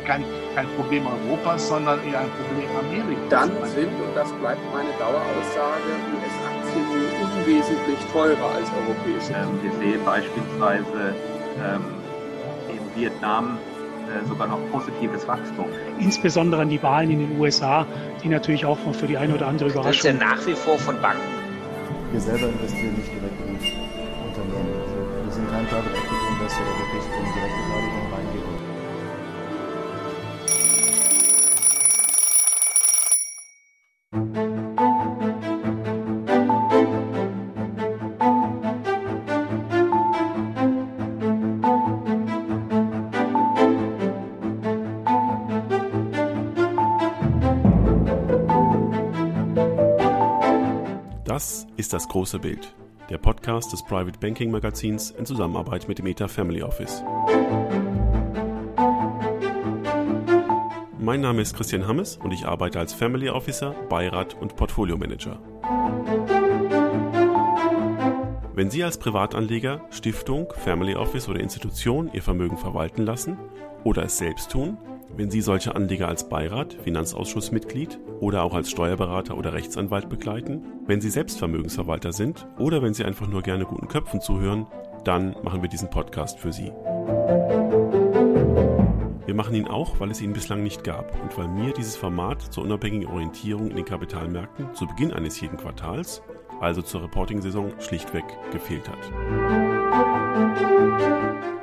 kein, kein Problem Europas, sondern eher ein Problem Amerikas. Dann sind, und das bleibt meine Daueraussage, US-Aktien unwesentlich teurer als europäische. Ähm, wir sehen beispielsweise ähm, in Vietnam äh, sogar noch positives Wachstum. Insbesondere an die Wahlen in den USA, die natürlich auch für die eine oder andere Überraschung. Das ist ja nach wie vor von Banken. Wir selber investieren nicht direkt in Unternehmen. Also wir sind kein Private Equity Investor, der wirklich ist das große Bild, der Podcast des Private Banking Magazins in Zusammenarbeit mit dem ETA Family Office. Mein Name ist Christian Hammes und ich arbeite als Family Officer, Beirat und Portfolio Manager. Wenn Sie als Privatanleger, Stiftung, Family Office oder Institution Ihr Vermögen verwalten lassen oder es selbst tun, wenn Sie solche Anleger als Beirat, Finanzausschussmitglied oder auch als Steuerberater oder Rechtsanwalt begleiten, wenn Sie selbst Vermögensverwalter sind oder wenn Sie einfach nur gerne guten Köpfen zuhören, dann machen wir diesen Podcast für Sie. Wir machen ihn auch, weil es ihn bislang nicht gab und weil mir dieses Format zur unabhängigen Orientierung in den Kapitalmärkten zu Beginn eines jeden Quartals, also zur Reporting-Saison, schlichtweg gefehlt hat.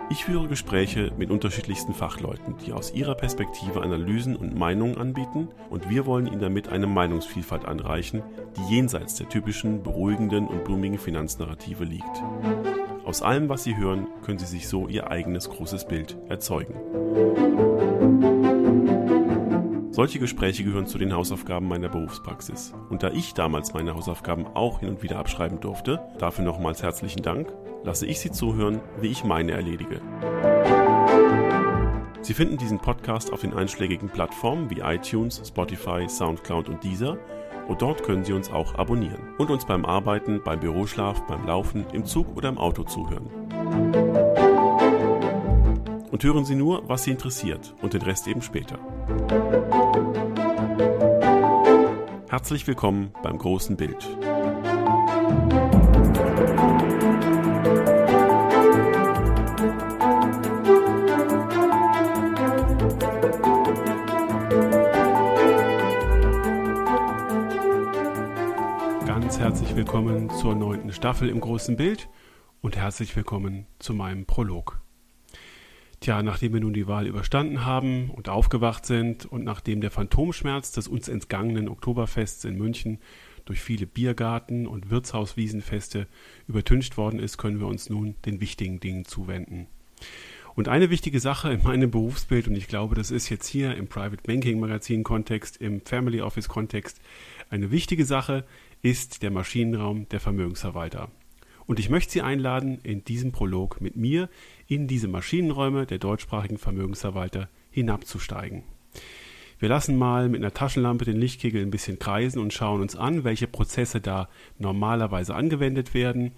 Ich führe Gespräche mit unterschiedlichsten Fachleuten, die aus ihrer Perspektive Analysen und Meinungen anbieten und wir wollen ihnen damit eine Meinungsvielfalt anreichen, die jenseits der typischen beruhigenden und blumigen Finanznarrative liegt. Aus allem, was Sie hören, können Sie sich so Ihr eigenes großes Bild erzeugen. Solche Gespräche gehören zu den Hausaufgaben meiner Berufspraxis. Und da ich damals meine Hausaufgaben auch hin und wieder abschreiben durfte, dafür nochmals herzlichen Dank, lasse ich Sie zuhören, wie ich meine erledige. Sie finden diesen Podcast auf den einschlägigen Plattformen wie iTunes, Spotify, SoundCloud und Deezer und dort können Sie uns auch abonnieren und uns beim Arbeiten, beim Büroschlaf, beim Laufen, im Zug oder im Auto zuhören. Und hören Sie nur, was Sie interessiert und den Rest eben später. Herzlich willkommen beim großen Bild. Ganz herzlich willkommen zur neunten Staffel im großen Bild und herzlich willkommen zu meinem Prolog. Tja, nachdem wir nun die Wahl überstanden haben und aufgewacht sind und nachdem der Phantomschmerz des uns entgangenen Oktoberfests in München durch viele Biergarten- und Wirtshauswiesenfeste übertüncht worden ist, können wir uns nun den wichtigen Dingen zuwenden. Und eine wichtige Sache in meinem Berufsbild, und ich glaube, das ist jetzt hier im Private Banking Magazin Kontext, im Family Office Kontext, eine wichtige Sache ist der Maschinenraum der Vermögensverwalter. Und ich möchte Sie einladen, in diesem Prolog mit mir in diese Maschinenräume der deutschsprachigen Vermögensverwalter hinabzusteigen. Wir lassen mal mit einer Taschenlampe den Lichtkegel ein bisschen kreisen und schauen uns an, welche Prozesse da normalerweise angewendet werden.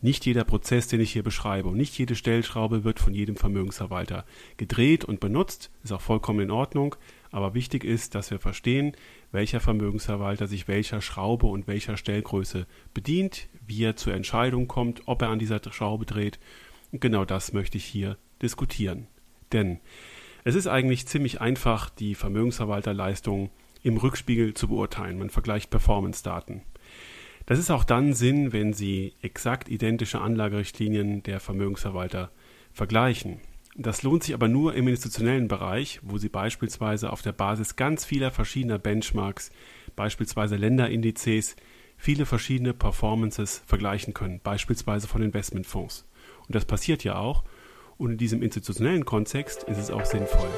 Nicht jeder Prozess, den ich hier beschreibe und nicht jede Stellschraube wird von jedem Vermögensverwalter gedreht und benutzt, ist auch vollkommen in Ordnung, aber wichtig ist, dass wir verstehen, welcher Vermögensverwalter sich welcher Schraube und welcher Stellgröße bedient, wie er zur Entscheidung kommt, ob er an dieser Schraube dreht. Und genau das möchte ich hier diskutieren. Denn es ist eigentlich ziemlich einfach, die Vermögensverwalterleistung im Rückspiegel zu beurteilen. Man vergleicht Performance-Daten. Das ist auch dann Sinn, wenn Sie exakt identische Anlagerichtlinien der Vermögensverwalter vergleichen. Das lohnt sich aber nur im institutionellen Bereich, wo Sie beispielsweise auf der Basis ganz vieler verschiedener Benchmarks, beispielsweise Länderindizes, viele verschiedene Performances vergleichen können, beispielsweise von Investmentfonds. Und das passiert ja auch. Und in diesem institutionellen Kontext ist es auch sinnvoll.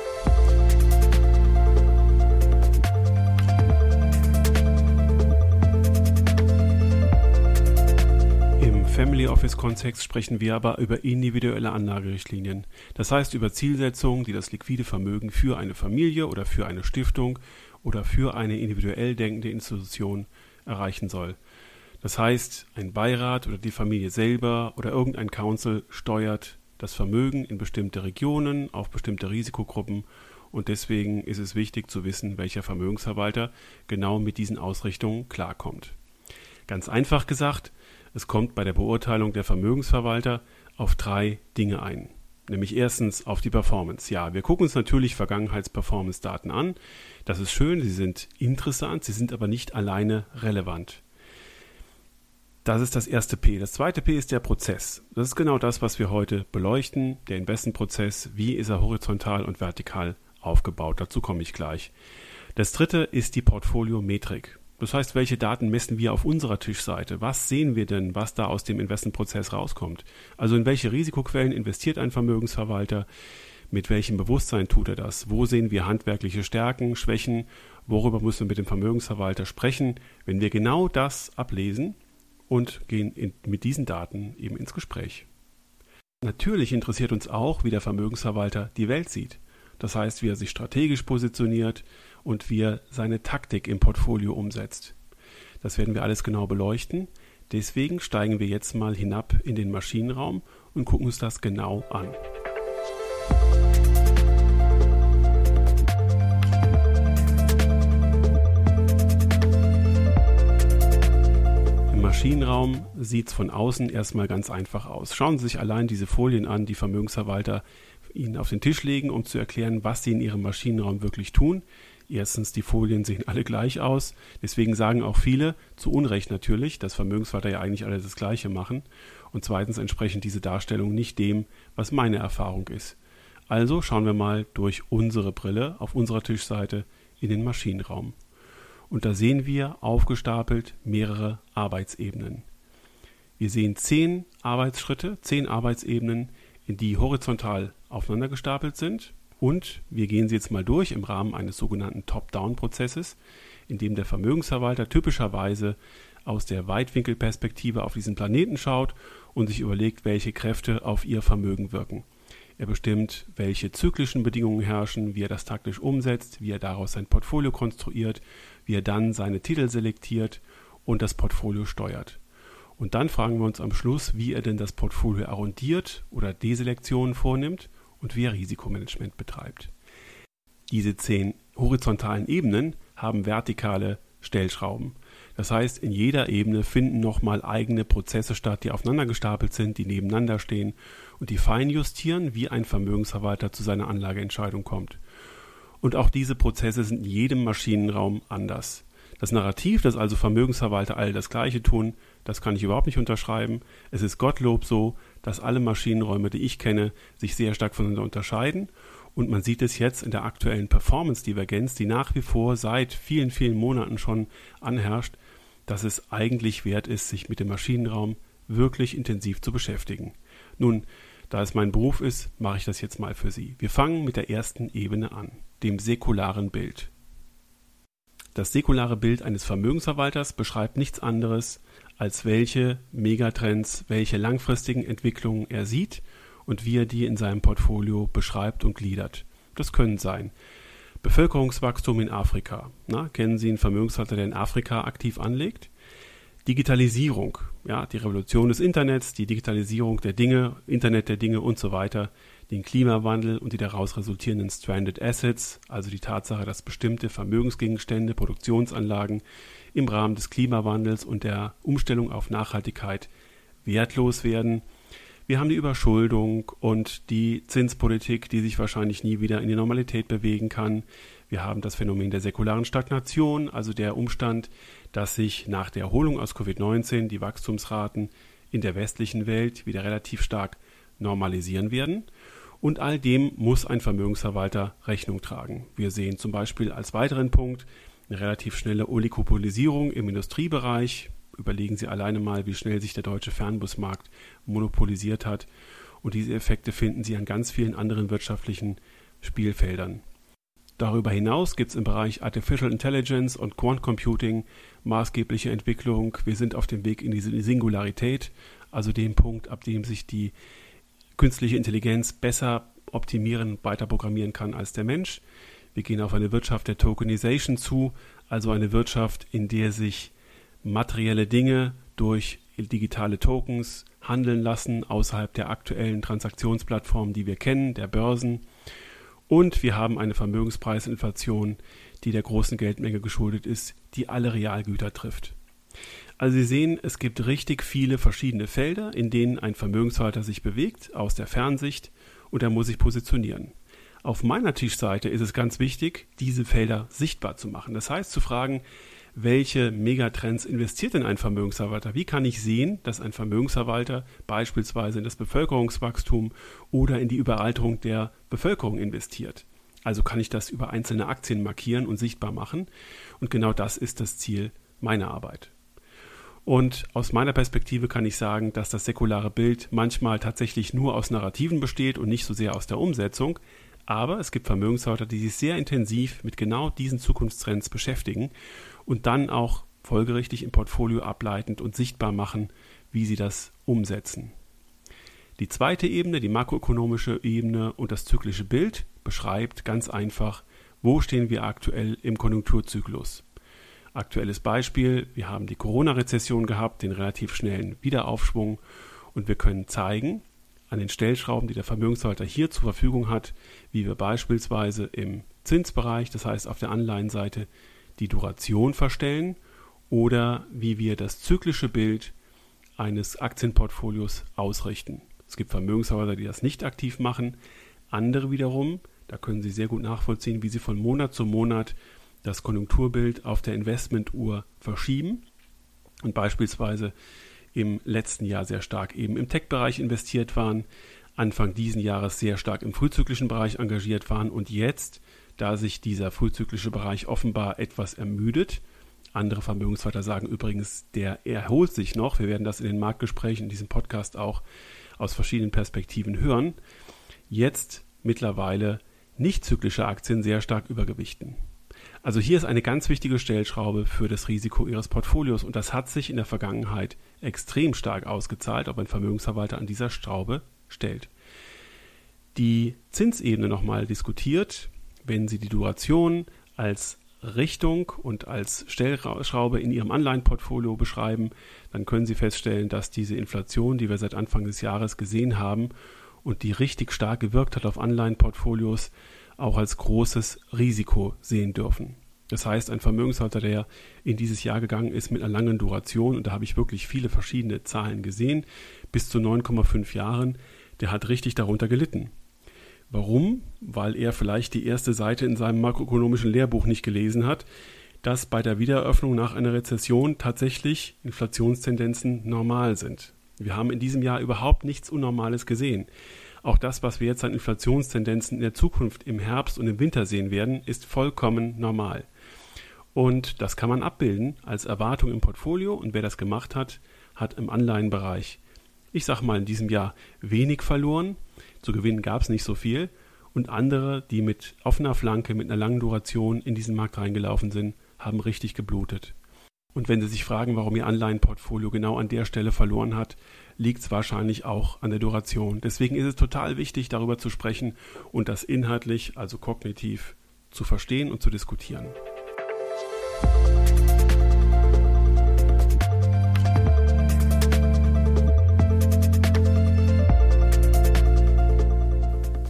Im Family Office Kontext sprechen wir aber über individuelle Anlagerichtlinien. Das heißt über Zielsetzungen, die das liquide Vermögen für eine Familie oder für eine Stiftung oder für eine individuell denkende Institution erreichen soll. Das heißt, ein Beirat oder die Familie selber oder irgendein Council steuert das Vermögen in bestimmte Regionen, auf bestimmte Risikogruppen und deswegen ist es wichtig zu wissen, welcher Vermögensverwalter genau mit diesen Ausrichtungen klarkommt. Ganz einfach gesagt, es kommt bei der Beurteilung der Vermögensverwalter auf drei Dinge ein. Nämlich erstens auf die Performance. Ja, wir gucken uns natürlich Vergangenheits-Performance-Daten an. Das ist schön, sie sind interessant, sie sind aber nicht alleine relevant. Das ist das erste P. Das zweite P ist der Prozess. Das ist genau das, was wir heute beleuchten. Der Investmentprozess. Wie ist er horizontal und vertikal aufgebaut? Dazu komme ich gleich. Das dritte ist die Portfoliometrik. Das heißt, welche Daten messen wir auf unserer Tischseite? Was sehen wir denn, was da aus dem Investmentprozess rauskommt? Also in welche Risikoquellen investiert ein Vermögensverwalter? Mit welchem Bewusstsein tut er das? Wo sehen wir handwerkliche Stärken, Schwächen? Worüber müssen wir mit dem Vermögensverwalter sprechen? Wenn wir genau das ablesen und gehen in, mit diesen Daten eben ins Gespräch. Natürlich interessiert uns auch, wie der Vermögensverwalter die Welt sieht. Das heißt, wie er sich strategisch positioniert, und wie er seine Taktik im Portfolio umsetzt. Das werden wir alles genau beleuchten. Deswegen steigen wir jetzt mal hinab in den Maschinenraum und gucken uns das genau an. Im Maschinenraum sieht es von außen erstmal ganz einfach aus. Schauen Sie sich allein diese Folien an, die Vermögensverwalter Ihnen auf den Tisch legen, um zu erklären, was Sie in Ihrem Maschinenraum wirklich tun. Erstens, die Folien sehen alle gleich aus. Deswegen sagen auch viele, zu Unrecht natürlich, dass Vermögensverwalter ja eigentlich alle das Gleiche machen. Und zweitens entsprechen diese Darstellungen nicht dem, was meine Erfahrung ist. Also schauen wir mal durch unsere Brille auf unserer Tischseite in den Maschinenraum. Und da sehen wir aufgestapelt mehrere Arbeitsebenen. Wir sehen zehn Arbeitsschritte, zehn Arbeitsebenen, die horizontal aufeinander gestapelt sind und wir gehen sie jetzt mal durch im Rahmen eines sogenannten Top-Down-Prozesses, in dem der Vermögensverwalter typischerweise aus der Weitwinkelperspektive auf diesen Planeten schaut und sich überlegt, welche Kräfte auf ihr Vermögen wirken. Er bestimmt, welche zyklischen Bedingungen herrschen, wie er das taktisch umsetzt, wie er daraus sein Portfolio konstruiert, wie er dann seine Titel selektiert und das Portfolio steuert. Und dann fragen wir uns am Schluss, wie er denn das Portfolio arrondiert oder Deselektionen vornimmt und wie er Risikomanagement betreibt. Diese zehn horizontalen Ebenen haben vertikale Stellschrauben. Das heißt, in jeder Ebene finden nochmal eigene Prozesse statt, die aufeinander gestapelt sind, die nebeneinander stehen und die fein justieren, wie ein Vermögensverwalter zu seiner Anlageentscheidung kommt. Und auch diese Prozesse sind in jedem Maschinenraum anders. Das Narrativ, dass also Vermögensverwalter alle das Gleiche tun, das kann ich überhaupt nicht unterschreiben. Es ist Gottlob so, dass alle Maschinenräume, die ich kenne, sich sehr stark voneinander unterscheiden. Und man sieht es jetzt in der aktuellen Performance-Divergenz, die nach wie vor seit vielen, vielen Monaten schon anherrscht, dass es eigentlich wert ist, sich mit dem Maschinenraum wirklich intensiv zu beschäftigen. Nun, da es mein Beruf ist, mache ich das jetzt mal für Sie. Wir fangen mit der ersten Ebene an, dem säkularen Bild. Das säkulare Bild eines Vermögensverwalters beschreibt nichts anderes als welche Megatrends, welche langfristigen Entwicklungen er sieht und wie er die in seinem Portfolio beschreibt und gliedert. Das können sein Bevölkerungswachstum in Afrika. Na, kennen Sie einen Vermögensverwalter, der in Afrika aktiv anlegt? Digitalisierung, ja, die Revolution des Internets, die Digitalisierung der Dinge, Internet der Dinge und so weiter, den Klimawandel und die daraus resultierenden Stranded Assets, also die Tatsache, dass bestimmte Vermögensgegenstände, Produktionsanlagen im Rahmen des Klimawandels und der Umstellung auf Nachhaltigkeit wertlos werden. Wir haben die Überschuldung und die Zinspolitik, die sich wahrscheinlich nie wieder in die Normalität bewegen kann. Wir haben das Phänomen der säkularen Stagnation, also der Umstand, dass sich nach der Erholung aus Covid-19 die Wachstumsraten in der westlichen Welt wieder relativ stark normalisieren werden. Und all dem muss ein Vermögensverwalter Rechnung tragen. Wir sehen zum Beispiel als weiteren Punkt eine relativ schnelle Oligopolisierung im Industriebereich. Überlegen Sie alleine mal, wie schnell sich der deutsche Fernbusmarkt monopolisiert hat. Und diese Effekte finden Sie an ganz vielen anderen wirtschaftlichen Spielfeldern. Darüber hinaus gibt es im Bereich Artificial Intelligence und Quant Computing maßgebliche Entwicklung. Wir sind auf dem Weg in die Singularität, also dem Punkt, ab dem sich die künstliche Intelligenz besser optimieren, weiter programmieren kann als der Mensch. Wir gehen auf eine Wirtschaft der Tokenization zu, also eine Wirtschaft, in der sich materielle Dinge durch digitale Tokens handeln lassen außerhalb der aktuellen Transaktionsplattformen, die wir kennen, der Börsen. Und wir haben eine Vermögenspreisinflation, die der großen Geldmenge geschuldet ist, die alle Realgüter trifft. Also Sie sehen, es gibt richtig viele verschiedene Felder, in denen ein Vermögenshalter sich bewegt, aus der Fernsicht, und er muss sich positionieren. Auf meiner Tischseite ist es ganz wichtig, diese Felder sichtbar zu machen. Das heißt zu fragen, welche Megatrends investiert denn ein Vermögensverwalter? Wie kann ich sehen, dass ein Vermögensverwalter beispielsweise in das Bevölkerungswachstum oder in die Überalterung der Bevölkerung investiert? Also kann ich das über einzelne Aktien markieren und sichtbar machen. Und genau das ist das Ziel meiner Arbeit. Und aus meiner Perspektive kann ich sagen, dass das säkulare Bild manchmal tatsächlich nur aus Narrativen besteht und nicht so sehr aus der Umsetzung. Aber es gibt Vermögenshalter, die sich sehr intensiv mit genau diesen Zukunftstrends beschäftigen und dann auch folgerichtig im Portfolio ableitend und sichtbar machen, wie sie das umsetzen. Die zweite Ebene, die makroökonomische Ebene und das zyklische Bild beschreibt ganz einfach, wo stehen wir aktuell im Konjunkturzyklus. Aktuelles Beispiel, wir haben die Corona-Rezession gehabt, den relativ schnellen Wiederaufschwung und wir können zeigen, an den Stellschrauben, die der Vermögenshalter hier zur Verfügung hat, wie wir beispielsweise im Zinsbereich, das heißt auf der Anleihenseite, die Duration verstellen oder wie wir das zyklische Bild eines Aktienportfolios ausrichten. Es gibt Vermögenshalter, die das nicht aktiv machen, andere wiederum, da können Sie sehr gut nachvollziehen, wie sie von Monat zu Monat das Konjunkturbild auf der Investmentuhr verschieben und beispielsweise im letzten Jahr sehr stark eben im Tech-Bereich investiert waren, Anfang diesen Jahres sehr stark im frühzyklischen Bereich engagiert waren und jetzt, da sich dieser frühzyklische Bereich offenbar etwas ermüdet, andere Vermögensverwalter sagen übrigens, der erholt sich noch. Wir werden das in den Marktgesprächen in diesem Podcast auch aus verschiedenen Perspektiven hören. Jetzt mittlerweile nicht zyklische Aktien sehr stark übergewichten. Also hier ist eine ganz wichtige Stellschraube für das Risiko Ihres Portfolios und das hat sich in der Vergangenheit extrem stark ausgezahlt, ob ein Vermögensverwalter an dieser Schraube stellt. Die Zinsebene nochmal diskutiert, wenn Sie die Duration als Richtung und als Stellschraube in Ihrem Anleihenportfolio beschreiben, dann können Sie feststellen, dass diese Inflation, die wir seit Anfang des Jahres gesehen haben und die richtig stark gewirkt hat auf Anleihenportfolios, auch als großes Risiko sehen dürfen. Das heißt, ein Vermögenshalter, der in dieses Jahr gegangen ist mit einer langen Duration, und da habe ich wirklich viele verschiedene Zahlen gesehen, bis zu 9,5 Jahren, der hat richtig darunter gelitten. Warum? Weil er vielleicht die erste Seite in seinem makroökonomischen Lehrbuch nicht gelesen hat, dass bei der Wiedereröffnung nach einer Rezession tatsächlich Inflationstendenzen normal sind. Wir haben in diesem Jahr überhaupt nichts Unnormales gesehen. Auch das, was wir jetzt an Inflationstendenzen in der Zukunft im Herbst und im Winter sehen werden, ist vollkommen normal. Und das kann man abbilden als Erwartung im Portfolio. Und wer das gemacht hat, hat im Anleihenbereich, ich sag mal in diesem Jahr, wenig verloren. Zu gewinnen gab es nicht so viel. Und andere, die mit offener Flanke, mit einer langen Duration in diesen Markt reingelaufen sind, haben richtig geblutet. Und wenn Sie sich fragen, warum Ihr Anleihenportfolio genau an der Stelle verloren hat, liegt es wahrscheinlich auch an der Duration. Deswegen ist es total wichtig, darüber zu sprechen und das inhaltlich, also kognitiv, zu verstehen und zu diskutieren.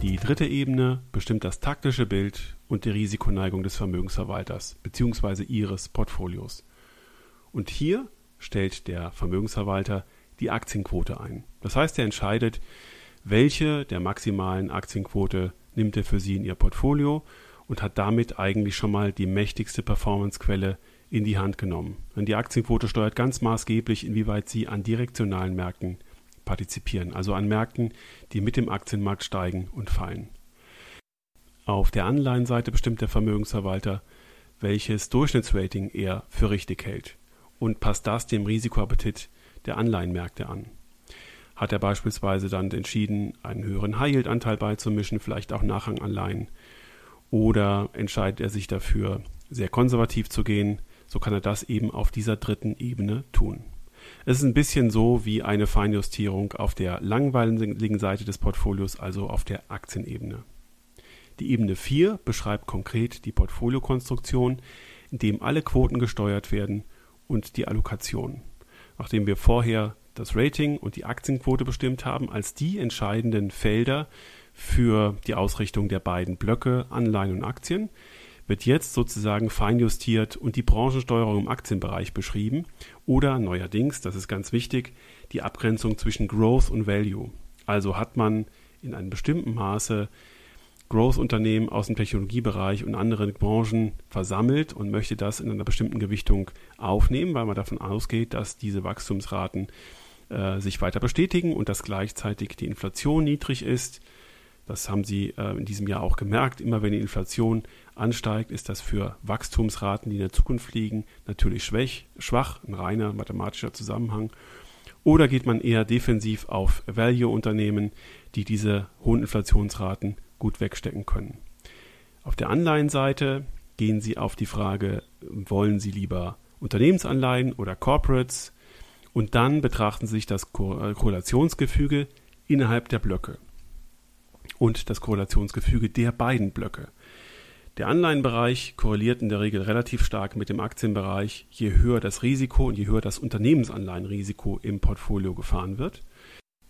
Die dritte Ebene bestimmt das taktische Bild und die Risikoneigung des Vermögensverwalters bzw. ihres Portfolios. Und hier stellt der Vermögensverwalter die Aktienquote ein. Das heißt, er entscheidet, welche der maximalen Aktienquote nimmt er für Sie in Ihr Portfolio und hat damit eigentlich schon mal die mächtigste Performancequelle in die Hand genommen. Denn die Aktienquote steuert ganz maßgeblich, inwieweit Sie an direktionalen Märkten partizipieren, also an Märkten, die mit dem Aktienmarkt steigen und fallen. Auf der Anleihenseite bestimmt der Vermögensverwalter, welches Durchschnittsrating er für richtig hält und passt das dem Risikoappetit der Anleihenmärkte an. Hat er beispielsweise dann entschieden, einen höheren High-Yield-Anteil beizumischen, vielleicht auch Nachranganleihen, oder entscheidet er sich dafür, sehr konservativ zu gehen, so kann er das eben auf dieser dritten Ebene tun. Es ist ein bisschen so wie eine Feinjustierung auf der langweiligen Seite des Portfolios, also auf der Aktienebene. Die Ebene 4 beschreibt konkret die Portfoliokonstruktion, in dem alle Quoten gesteuert werden und die Allokation. Nachdem wir vorher das Rating und die Aktienquote bestimmt haben als die entscheidenden Felder für die Ausrichtung der beiden Blöcke Anleihen und Aktien wird jetzt sozusagen feinjustiert und die Branchensteuerung im Aktienbereich beschrieben oder neuerdings, das ist ganz wichtig, die Abgrenzung zwischen Growth und Value. Also hat man in einem bestimmten Maße Growth-Unternehmen aus dem Technologiebereich und anderen Branchen versammelt und möchte das in einer bestimmten Gewichtung aufnehmen, weil man davon ausgeht, dass diese Wachstumsraten äh, sich weiter bestätigen und dass gleichzeitig die Inflation niedrig ist. Das haben Sie äh, in diesem Jahr auch gemerkt. Immer wenn die Inflation ansteigt, ist das für Wachstumsraten, die in der Zukunft liegen, natürlich schwach, schwach ein reiner mathematischer Zusammenhang. Oder geht man eher defensiv auf Value-Unternehmen, die diese hohen Inflationsraten gut wegstecken können. Auf der Anleihenseite gehen Sie auf die Frage, wollen Sie lieber Unternehmensanleihen oder Corporates? Und dann betrachten Sie sich das äh, Korrelationsgefüge innerhalb der Blöcke und das Korrelationsgefüge der beiden Blöcke. Der Anleihenbereich korreliert in der Regel relativ stark mit dem Aktienbereich, je höher das Risiko und je höher das Unternehmensanleihenrisiko im Portfolio gefahren wird.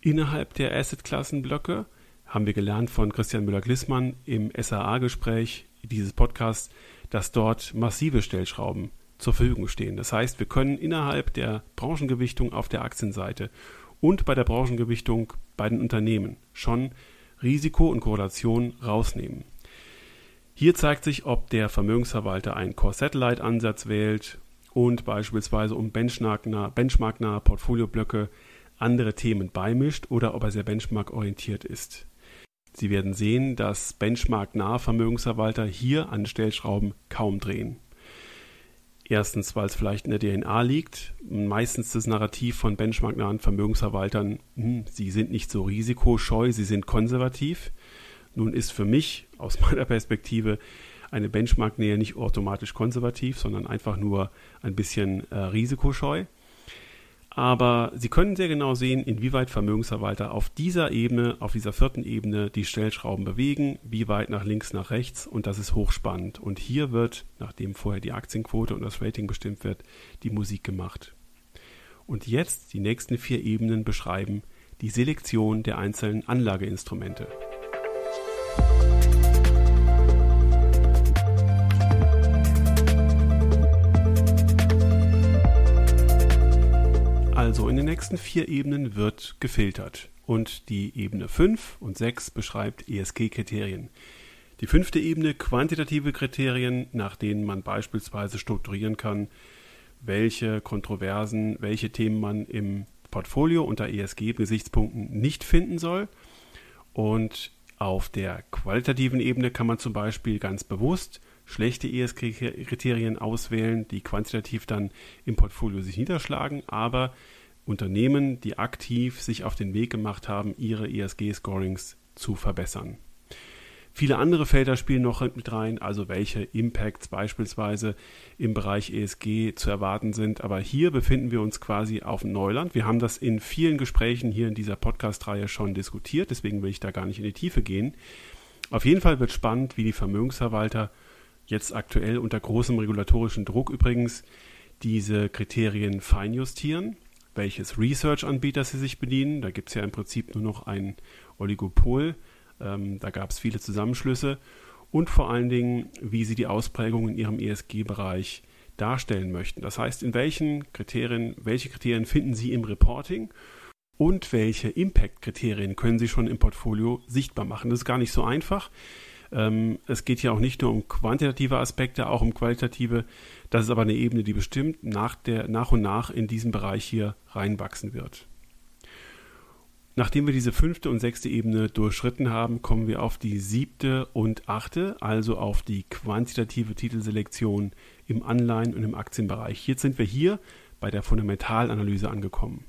Innerhalb der Assetklassenblöcke haben wir gelernt von Christian Müller-Glissmann im SAA-Gespräch dieses Podcasts, dass dort massive Stellschrauben zur Verfügung stehen. Das heißt, wir können innerhalb der Branchengewichtung auf der Aktienseite und bei der Branchengewichtung bei den Unternehmen schon Risiko und Korrelation rausnehmen. Hier zeigt sich, ob der Vermögensverwalter einen Core-Satellite-Ansatz wählt und beispielsweise um benchmarknahe Benchmark Portfolioblöcke andere Themen beimischt oder ob er sehr benchmark-orientiert ist. Sie werden sehen, dass benchmark-nahe Vermögensverwalter hier an Stellschrauben kaum drehen. Erstens, weil es vielleicht in der DNA liegt. Meistens das Narrativ von benchmark-nahen Vermögensverwaltern, hm, sie sind nicht so risikoscheu, sie sind konservativ. Nun ist für mich aus meiner Perspektive eine Benchmark-Nähe nicht automatisch konservativ, sondern einfach nur ein bisschen äh, risikoscheu. Aber Sie können sehr genau sehen, inwieweit Vermögensverwalter auf dieser Ebene, auf dieser vierten Ebene die Stellschrauben bewegen, wie weit nach links, nach rechts und das ist hochspannend. Und hier wird, nachdem vorher die Aktienquote und das Rating bestimmt wird, die Musik gemacht. Und jetzt die nächsten vier Ebenen beschreiben die Selektion der einzelnen Anlageinstrumente. Also in den nächsten vier Ebenen wird gefiltert und die Ebene 5 und 6 beschreibt ESG-Kriterien. Die fünfte Ebene quantitative Kriterien, nach denen man beispielsweise strukturieren kann, welche Kontroversen, welche Themen man im Portfolio unter ESG-Gesichtspunkten nicht finden soll. Und auf der qualitativen Ebene kann man zum Beispiel ganz bewusst schlechte ESG-Kriterien auswählen, die quantitativ dann im Portfolio sich niederschlagen, aber Unternehmen, die aktiv sich auf den Weg gemacht haben, ihre ESG-Scorings zu verbessern. Viele andere Felder spielen noch mit rein, also welche Impacts beispielsweise im Bereich ESG zu erwarten sind. Aber hier befinden wir uns quasi auf Neuland. Wir haben das in vielen Gesprächen hier in dieser Podcast-Reihe schon diskutiert, deswegen will ich da gar nicht in die Tiefe gehen. Auf jeden Fall wird spannend, wie die Vermögensverwalter jetzt aktuell unter großem regulatorischen Druck übrigens diese Kriterien feinjustieren welches Research-Anbieter sie sich bedienen. Da gibt es ja im Prinzip nur noch ein Oligopol. Ähm, da gab es viele Zusammenschlüsse. Und vor allen Dingen, wie sie die Ausprägung in ihrem ESG-Bereich darstellen möchten. Das heißt, in welchen Kriterien, welche Kriterien finden Sie im Reporting und welche Impact-Kriterien können Sie schon im Portfolio sichtbar machen. Das ist gar nicht so einfach. Ähm, es geht hier auch nicht nur um quantitative Aspekte, auch um qualitative. Das ist aber eine Ebene, die bestimmt nach, der, nach und nach in diesen Bereich hier reinwachsen wird. Nachdem wir diese fünfte und sechste Ebene durchschritten haben, kommen wir auf die siebte und achte, also auf die quantitative Titelselektion im Anleihen- und im Aktienbereich. Jetzt sind wir hier bei der Fundamentalanalyse angekommen.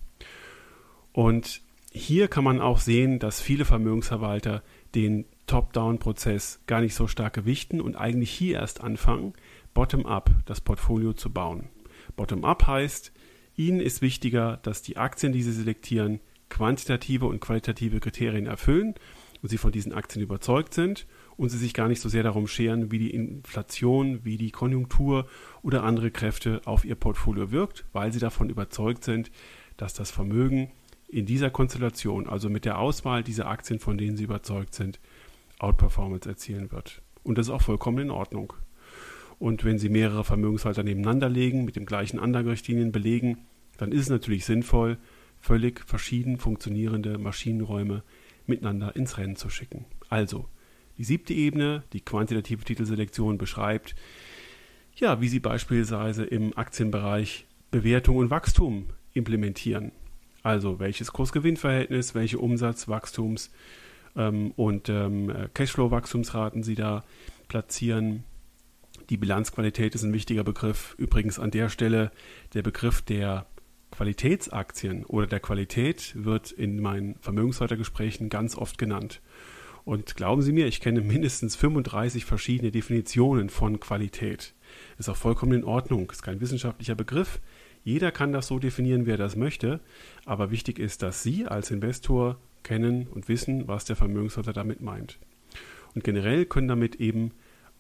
Und hier kann man auch sehen, dass viele Vermögensverwalter den Top-Down-Prozess gar nicht so stark gewichten und eigentlich hier erst anfangen, bottom-up das Portfolio zu bauen. Bottom-up heißt, ihnen ist wichtiger, dass die Aktien, die sie selektieren, quantitative und qualitative Kriterien erfüllen und sie von diesen Aktien überzeugt sind und sie sich gar nicht so sehr darum scheren, wie die Inflation, wie die Konjunktur oder andere Kräfte auf ihr Portfolio wirkt, weil sie davon überzeugt sind, dass das Vermögen in dieser Konstellation, also mit der Auswahl dieser Aktien, von denen Sie überzeugt sind, Outperformance erzielen wird. Und das ist auch vollkommen in Ordnung. Und wenn Sie mehrere Vermögenshalter nebeneinander legen, mit dem gleichen Anlagerichtlinien belegen, dann ist es natürlich sinnvoll, völlig verschieden funktionierende Maschinenräume miteinander ins Rennen zu schicken. Also, die siebte Ebene, die quantitative Titelselektion, beschreibt, ja, wie Sie beispielsweise im Aktienbereich Bewertung und Wachstum implementieren. Also welches Kurs-Gewinn-Verhältnis, welche Umsatz-, Wachstums- ähm, und ähm, Cashflow-Wachstumsraten Sie da platzieren. Die Bilanzqualität ist ein wichtiger Begriff. Übrigens an der Stelle der Begriff der Qualitätsaktien oder der Qualität wird in meinen Vermögenshaltergesprächen ganz oft genannt. Und glauben Sie mir, ich kenne mindestens 35 verschiedene Definitionen von Qualität. Ist auch vollkommen in Ordnung, ist kein wissenschaftlicher Begriff. Jeder kann das so definieren, wie er das möchte. Aber wichtig ist, dass Sie als Investor kennen und wissen, was der Vermögenshalter damit meint. Und generell können damit eben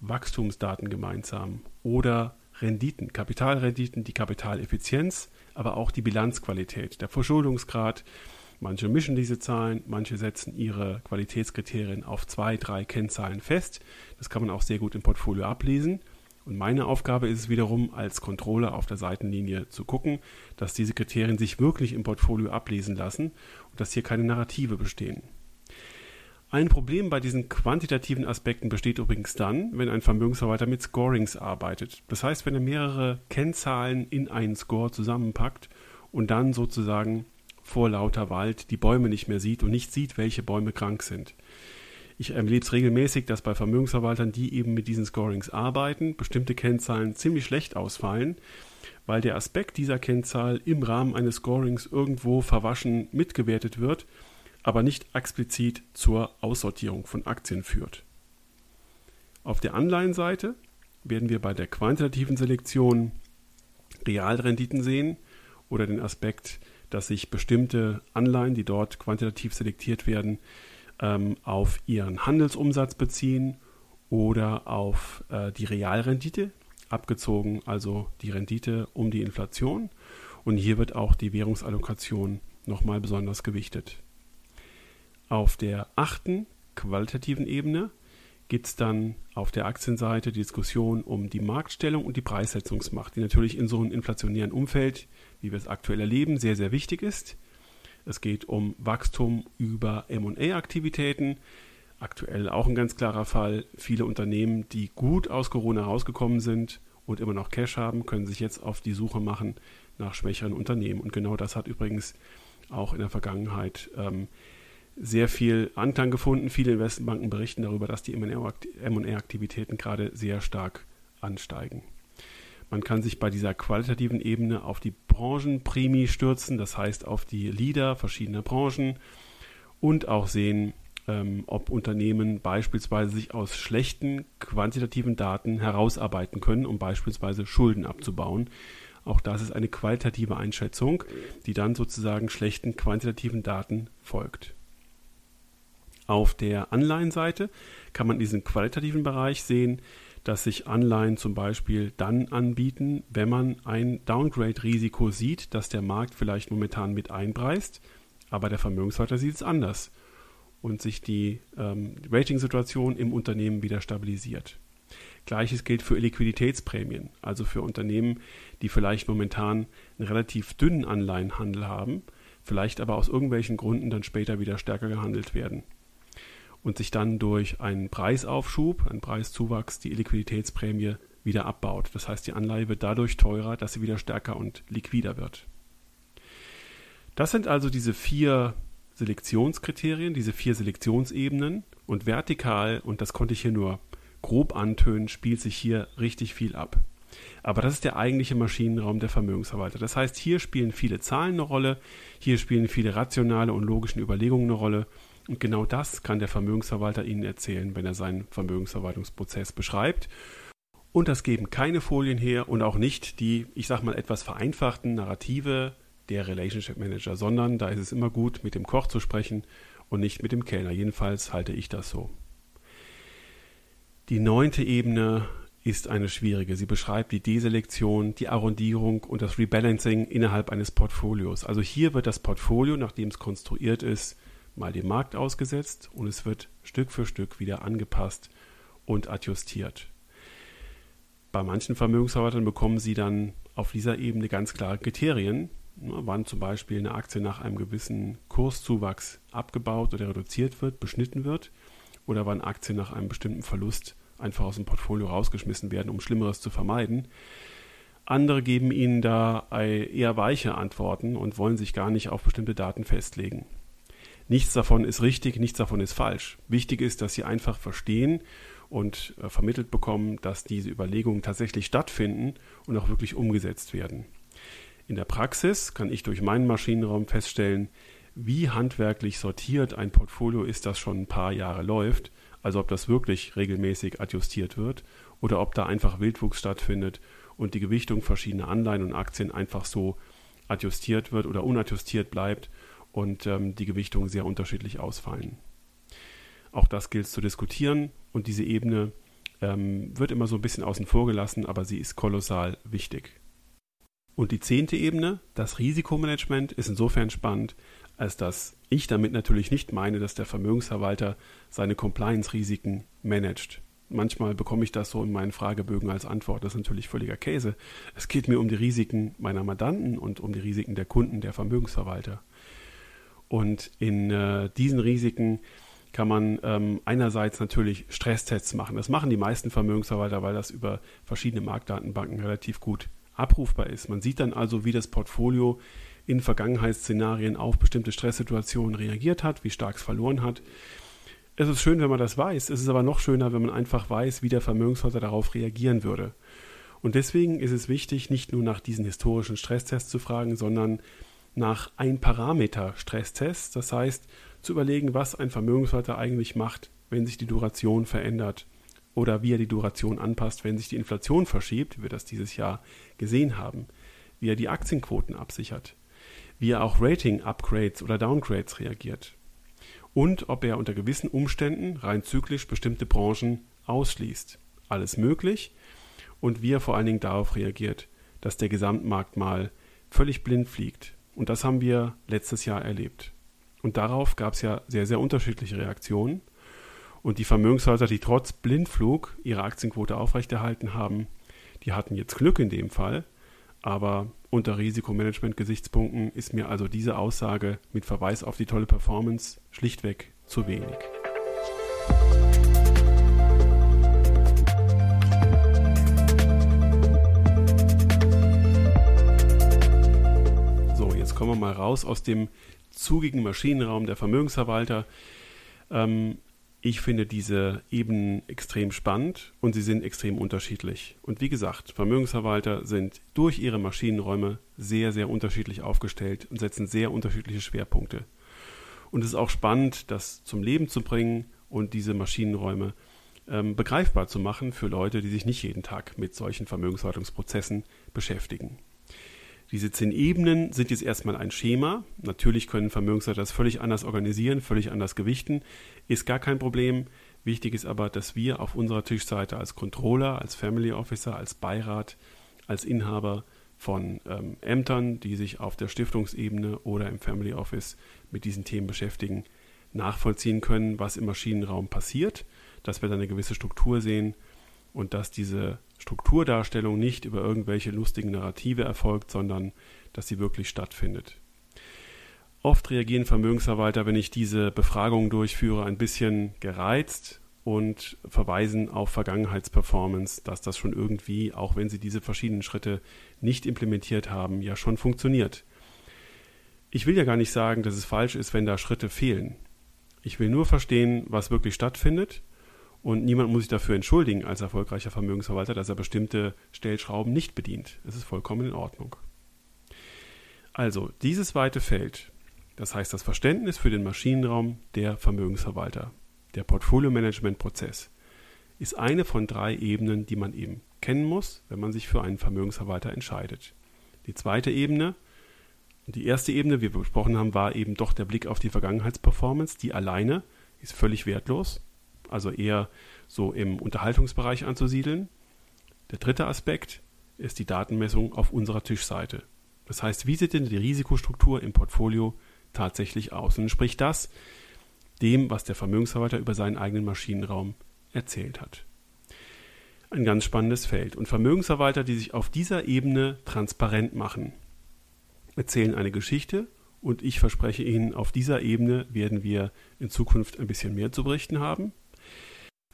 Wachstumsdaten gemeinsam oder Renditen, Kapitalrenditen, die Kapitaleffizienz, aber auch die Bilanzqualität, der Verschuldungsgrad. Manche mischen diese Zahlen, manche setzen ihre Qualitätskriterien auf zwei, drei Kennzahlen fest. Das kann man auch sehr gut im Portfolio ablesen. Und meine Aufgabe ist es wiederum, als Controller auf der Seitenlinie zu gucken, dass diese Kriterien sich wirklich im Portfolio ablesen lassen und dass hier keine Narrative bestehen. Ein Problem bei diesen quantitativen Aspekten besteht übrigens dann, wenn ein Vermögensverwalter mit Scorings arbeitet. Das heißt, wenn er mehrere Kennzahlen in einen Score zusammenpackt und dann sozusagen vor lauter Wald die Bäume nicht mehr sieht und nicht sieht, welche Bäume krank sind. Ich erlebe es regelmäßig, dass bei Vermögensverwaltern, die eben mit diesen Scorings arbeiten, bestimmte Kennzahlen ziemlich schlecht ausfallen, weil der Aspekt dieser Kennzahl im Rahmen eines Scorings irgendwo verwaschen mitgewertet wird aber nicht explizit zur Aussortierung von Aktien führt. Auf der Anleihenseite werden wir bei der quantitativen Selektion Realrenditen sehen oder den Aspekt, dass sich bestimmte Anleihen, die dort quantitativ selektiert werden, ähm, auf ihren Handelsumsatz beziehen oder auf äh, die Realrendite, abgezogen also die Rendite um die Inflation. Und hier wird auch die Währungsallokation nochmal besonders gewichtet. Auf der achten qualitativen Ebene gibt es dann auf der Aktienseite die Diskussion um die Marktstellung und die Preissetzungsmacht, die natürlich in so einem inflationären Umfeld, wie wir es aktuell erleben, sehr, sehr wichtig ist. Es geht um Wachstum über MA-Aktivitäten. Aktuell auch ein ganz klarer Fall. Viele Unternehmen, die gut aus Corona rausgekommen sind und immer noch Cash haben, können sich jetzt auf die Suche machen nach schwächeren Unternehmen. Und genau das hat übrigens auch in der Vergangenheit ähm, sehr viel Anklang gefunden. Viele Investmentbanken berichten darüber, dass die M&A-Aktivitäten gerade sehr stark ansteigen. Man kann sich bei dieser qualitativen Ebene auf die Branchenprämie stürzen, das heißt auf die Leader verschiedener Branchen und auch sehen, ähm, ob Unternehmen beispielsweise sich aus schlechten quantitativen Daten herausarbeiten können, um beispielsweise Schulden abzubauen. Auch das ist eine qualitative Einschätzung, die dann sozusagen schlechten quantitativen Daten folgt. Auf der Anleihenseite kann man diesen qualitativen Bereich sehen, dass sich Anleihen zum Beispiel dann anbieten, wenn man ein Downgrade-Risiko sieht, das der Markt vielleicht momentan mit einpreist, aber der Vermögenshalter sieht es anders und sich die ähm, Rating-Situation im Unternehmen wieder stabilisiert. Gleiches gilt für Liquiditätsprämien, also für Unternehmen, die vielleicht momentan einen relativ dünnen Anleihenhandel haben, vielleicht aber aus irgendwelchen Gründen dann später wieder stärker gehandelt werden und sich dann durch einen Preisaufschub, einen Preiszuwachs, die Liquiditätsprämie wieder abbaut. Das heißt, die Anleihe wird dadurch teurer, dass sie wieder stärker und liquider wird. Das sind also diese vier Selektionskriterien, diese vier Selektionsebenen und vertikal, und das konnte ich hier nur grob antönen, spielt sich hier richtig viel ab. Aber das ist der eigentliche Maschinenraum der Vermögensverwalter. Das heißt, hier spielen viele Zahlen eine Rolle, hier spielen viele rationale und logischen Überlegungen eine Rolle und genau das kann der Vermögensverwalter Ihnen erzählen, wenn er seinen Vermögensverwaltungsprozess beschreibt. Und das geben keine Folien her und auch nicht die, ich sag mal, etwas vereinfachten Narrative der Relationship Manager, sondern da ist es immer gut, mit dem Koch zu sprechen und nicht mit dem Kellner. Jedenfalls halte ich das so. Die neunte Ebene ist eine schwierige. Sie beschreibt die Deselektion, die Arrondierung und das Rebalancing innerhalb eines Portfolios. Also hier wird das Portfolio, nachdem es konstruiert ist, mal dem Markt ausgesetzt und es wird Stück für Stück wieder angepasst und adjustiert. Bei manchen Vermögensverwaltern bekommen Sie dann auf dieser Ebene ganz klare Kriterien, wann zum Beispiel eine Aktie nach einem gewissen Kurszuwachs abgebaut oder reduziert wird, beschnitten wird oder wann Aktien nach einem bestimmten Verlust einfach aus dem Portfolio rausgeschmissen werden, um Schlimmeres zu vermeiden. Andere geben ihnen da eher weiche Antworten und wollen sich gar nicht auf bestimmte Daten festlegen. Nichts davon ist richtig, nichts davon ist falsch. Wichtig ist, dass sie einfach verstehen und äh, vermittelt bekommen, dass diese Überlegungen tatsächlich stattfinden und auch wirklich umgesetzt werden. In der Praxis kann ich durch meinen Maschinenraum feststellen, wie handwerklich sortiert ein Portfolio ist, das schon ein paar Jahre läuft also ob das wirklich regelmäßig adjustiert wird oder ob da einfach Wildwuchs stattfindet und die Gewichtung verschiedener Anleihen und Aktien einfach so adjustiert wird oder unadjustiert bleibt und ähm, die Gewichtungen sehr unterschiedlich ausfallen. Auch das gilt zu diskutieren und diese Ebene ähm, wird immer so ein bisschen außen vor gelassen, aber sie ist kolossal wichtig. Und die zehnte Ebene, das Risikomanagement, ist insofern spannend, als dass ich damit natürlich nicht meine, dass der Vermögensverwalter seine Compliance-Risiken managt. Manchmal bekomme ich das so in meinen Fragebögen als Antwort. Das ist natürlich völliger Käse. Es geht mir um die Risiken meiner Mandanten und um die Risiken der Kunden, der Vermögensverwalter. Und in äh, diesen Risiken kann man ähm, einerseits natürlich Stresstests machen. Das machen die meisten Vermögensverwalter, weil das über verschiedene Marktdatenbanken relativ gut abrufbar ist. Man sieht dann also, wie das Portfolio in Vergangenheitsszenarien auf bestimmte Stresssituationen reagiert hat, wie stark es verloren hat. Es ist schön, wenn man das weiß. Es ist aber noch schöner, wenn man einfach weiß, wie der Vermögensverwalter darauf reagieren würde. Und deswegen ist es wichtig, nicht nur nach diesen historischen Stresstests zu fragen, sondern nach ein Parameter Stresstests. Das heißt, zu überlegen, was ein Vermögensverwalter eigentlich macht, wenn sich die Duration verändert oder wie er die Duration anpasst, wenn sich die Inflation verschiebt, wie wir das dieses Jahr gesehen haben, wie er die Aktienquoten absichert, wie er auch Rating-Upgrades oder Downgrades reagiert und ob er unter gewissen Umständen rein zyklisch bestimmte Branchen ausschließt. Alles möglich und wie er vor allen Dingen darauf reagiert, dass der Gesamtmarkt mal völlig blind fliegt. Und das haben wir letztes Jahr erlebt. Und darauf gab es ja sehr, sehr unterschiedliche Reaktionen. Und die Vermögenshäuser, die trotz Blindflug ihre Aktienquote aufrechterhalten haben, die hatten jetzt Glück in dem Fall, aber unter Risikomanagement-Gesichtspunkten ist mir also diese Aussage mit Verweis auf die tolle Performance schlichtweg zu wenig. Kommen wir mal raus aus dem zugigen Maschinenraum der Vermögensverwalter. Ähm, ich finde diese Ebenen extrem spannend und sie sind extrem unterschiedlich. Und wie gesagt, Vermögensverwalter sind durch ihre Maschinenräume sehr, sehr unterschiedlich aufgestellt und setzen sehr unterschiedliche Schwerpunkte. Und es ist auch spannend, das zum Leben zu bringen und diese Maschinenräume ähm, begreifbar zu machen für Leute, die sich nicht jeden Tag mit solchen Vermögensverwaltungsprozessen beschäftigen. Diese zehn Ebenen sind jetzt erstmal ein Schema. Natürlich können Vermögensverwalter das völlig anders organisieren, völlig anders gewichten. Ist gar kein Problem. Wichtig ist aber, dass wir auf unserer Tischseite als Controller, als Family Officer, als Beirat, als Inhaber von ähm, Ämtern, die sich auf der Stiftungsebene oder im Family Office mit diesen Themen beschäftigen, nachvollziehen können, was im Maschinenraum passiert, dass wir dann eine gewisse Struktur sehen und dass diese Strukturdarstellung nicht über irgendwelche lustigen Narrative erfolgt, sondern dass sie wirklich stattfindet. Oft reagieren Vermögensverwalter, wenn ich diese Befragung durchführe, ein bisschen gereizt und verweisen auf Vergangenheitsperformance, dass das schon irgendwie, auch wenn sie diese verschiedenen Schritte nicht implementiert haben, ja schon funktioniert. Ich will ja gar nicht sagen, dass es falsch ist, wenn da Schritte fehlen. Ich will nur verstehen, was wirklich stattfindet und niemand muss sich dafür entschuldigen als erfolgreicher Vermögensverwalter, dass er bestimmte Stellschrauben nicht bedient. Es ist vollkommen in Ordnung. Also, dieses weite Feld, das heißt das Verständnis für den Maschinenraum der Vermögensverwalter, der Portfolio-Management-Prozess, ist eine von drei Ebenen, die man eben kennen muss, wenn man sich für einen Vermögensverwalter entscheidet. Die zweite Ebene, die erste Ebene, wie wir besprochen haben, war eben doch der Blick auf die Vergangenheitsperformance. Die alleine ist völlig wertlos also eher so im Unterhaltungsbereich anzusiedeln. Der dritte Aspekt ist die Datenmessung auf unserer Tischseite. Das heißt, wie sieht denn die Risikostruktur im Portfolio tatsächlich aus? Und entspricht das dem, was der Vermögensverwalter über seinen eigenen Maschinenraum erzählt hat. Ein ganz spannendes Feld. Und Vermögensverwalter, die sich auf dieser Ebene transparent machen, erzählen eine Geschichte und ich verspreche Ihnen, auf dieser Ebene werden wir in Zukunft ein bisschen mehr zu berichten haben.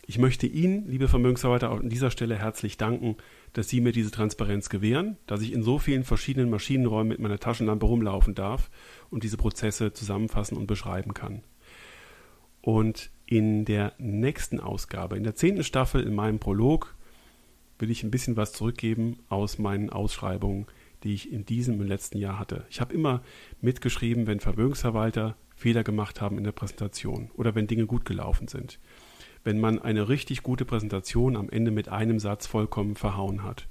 Ich möchte Ihnen, liebe Vermögensverwalter, an dieser Stelle herzlich danken, dass Sie mir diese Transparenz gewähren, dass ich in so vielen verschiedenen Maschinenräumen mit meiner Taschenlampe rumlaufen darf und diese Prozesse zusammenfassen und beschreiben kann. Und in der nächsten Ausgabe, in der zehnten Staffel in meinem Prolog, will ich ein bisschen was zurückgeben aus meinen Ausschreibungen die ich in diesem und letzten Jahr hatte. Ich habe immer mitgeschrieben, wenn Vermögensverwalter Fehler gemacht haben in der Präsentation oder wenn Dinge gut gelaufen sind. Wenn man eine richtig gute Präsentation am Ende mit einem Satz vollkommen verhauen hat.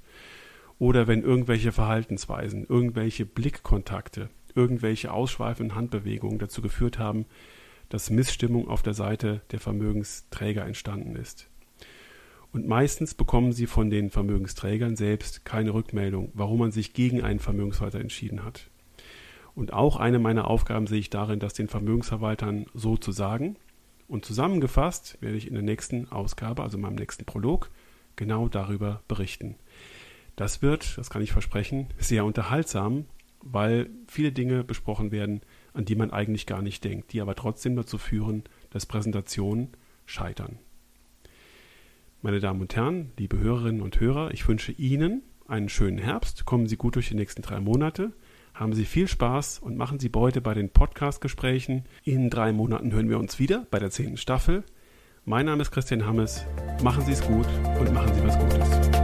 Oder wenn irgendwelche Verhaltensweisen, irgendwelche Blickkontakte, irgendwelche ausschweifenden Handbewegungen dazu geführt haben, dass Missstimmung auf der Seite der Vermögensträger entstanden ist. Und meistens bekommen sie von den Vermögensträgern selbst keine Rückmeldung, warum man sich gegen einen Vermögensverwalter entschieden hat. Und auch eine meiner Aufgaben sehe ich darin, das den Vermögensverwaltern so zu sagen. Und zusammengefasst werde ich in der nächsten Ausgabe, also in meinem nächsten Prolog, genau darüber berichten. Das wird, das kann ich versprechen, sehr unterhaltsam, weil viele Dinge besprochen werden, an die man eigentlich gar nicht denkt, die aber trotzdem dazu führen, dass Präsentationen scheitern. Meine Damen und Herren, liebe Hörerinnen und Hörer, ich wünsche Ihnen einen schönen Herbst. Kommen Sie gut durch die nächsten drei Monate. Haben Sie viel Spaß und machen Sie Beute bei den Podcast-Gesprächen. In drei Monaten hören wir uns wieder bei der zehnten Staffel. Mein Name ist Christian Hammes. Machen Sie es gut und machen Sie was Gutes.